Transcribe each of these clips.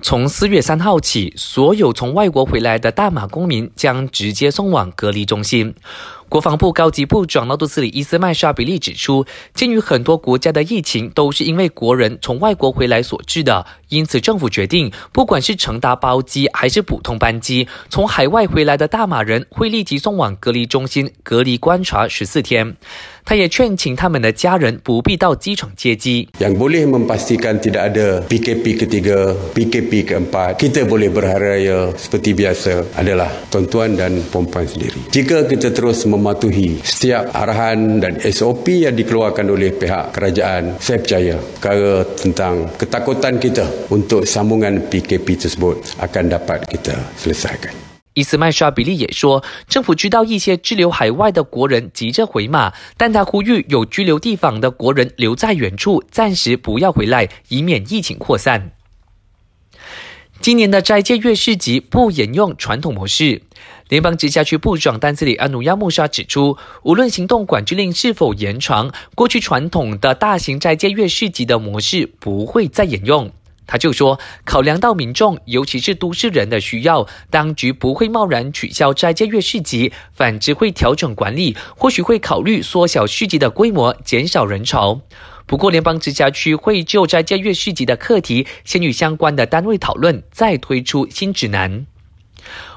从四月三号起，所有从外国回来的大马公民将直接送往隔离中心。国防部高级部长纳杜斯里伊斯麦沙比利指出，鉴于很多国家的疫情都是因为国人从外国回来所致的，因此政府决定，不管是乘搭包机还是普通班机，从海外回来的大马人会立即送往隔离中心隔离观察十四天。他也劝请他们的家人不必到机场接机。Yang boleh memastikan tidak ada PKP ketiga, PKP keempat, kita boleh berharaya seperti biasa adalah tuan-tuan dan puan-puan sendiri. Jika kita terus mem mematuhi setiap arahan dan SOP yang dikeluarkan oleh pihak kerajaan, saya percaya perkara tentang ketakutan kita untuk sambungan PKP tersebut akan dapat kita selesaikan. 伊斯麦沙比利也说，政府知道一些滞留海外的国人急着回马，但他呼吁有居留地方的国人留在原处，暂时不要回来，以免疫情扩散。 今年的斋戒月市集不沿用传统模式，联邦直辖区部长丹斯里安努亚穆沙指出，无论行动管制令是否延长，过去传统的大型斋戒月市集的模式不会再沿用。他就说，考量到民众，尤其是都市人的需要，当局不会贸然取消斋戒月市集，反之会调整管理，或许会考虑缩小市集的规模，减少人潮。不过，联邦直辖区会就斋戒月市集的课题，先与相关的单位讨论，再推出新指南。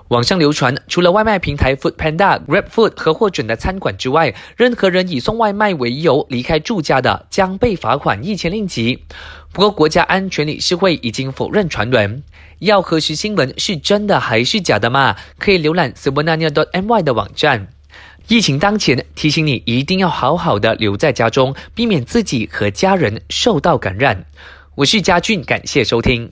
网上流传，除了外卖平台 Food Panda、Grab Food 和获准的餐馆之外，任何人以送外卖为由离开住家的，将被罚款一千令吉。不过，国家安全理事会已经否认传闻。要核实新闻是真的还是假的吗？可以浏览 s u b a n a n i a m y 的网站。疫情当前，提醒你一定要好好的留在家中，避免自己和家人受到感染。我是嘉俊，感谢收听。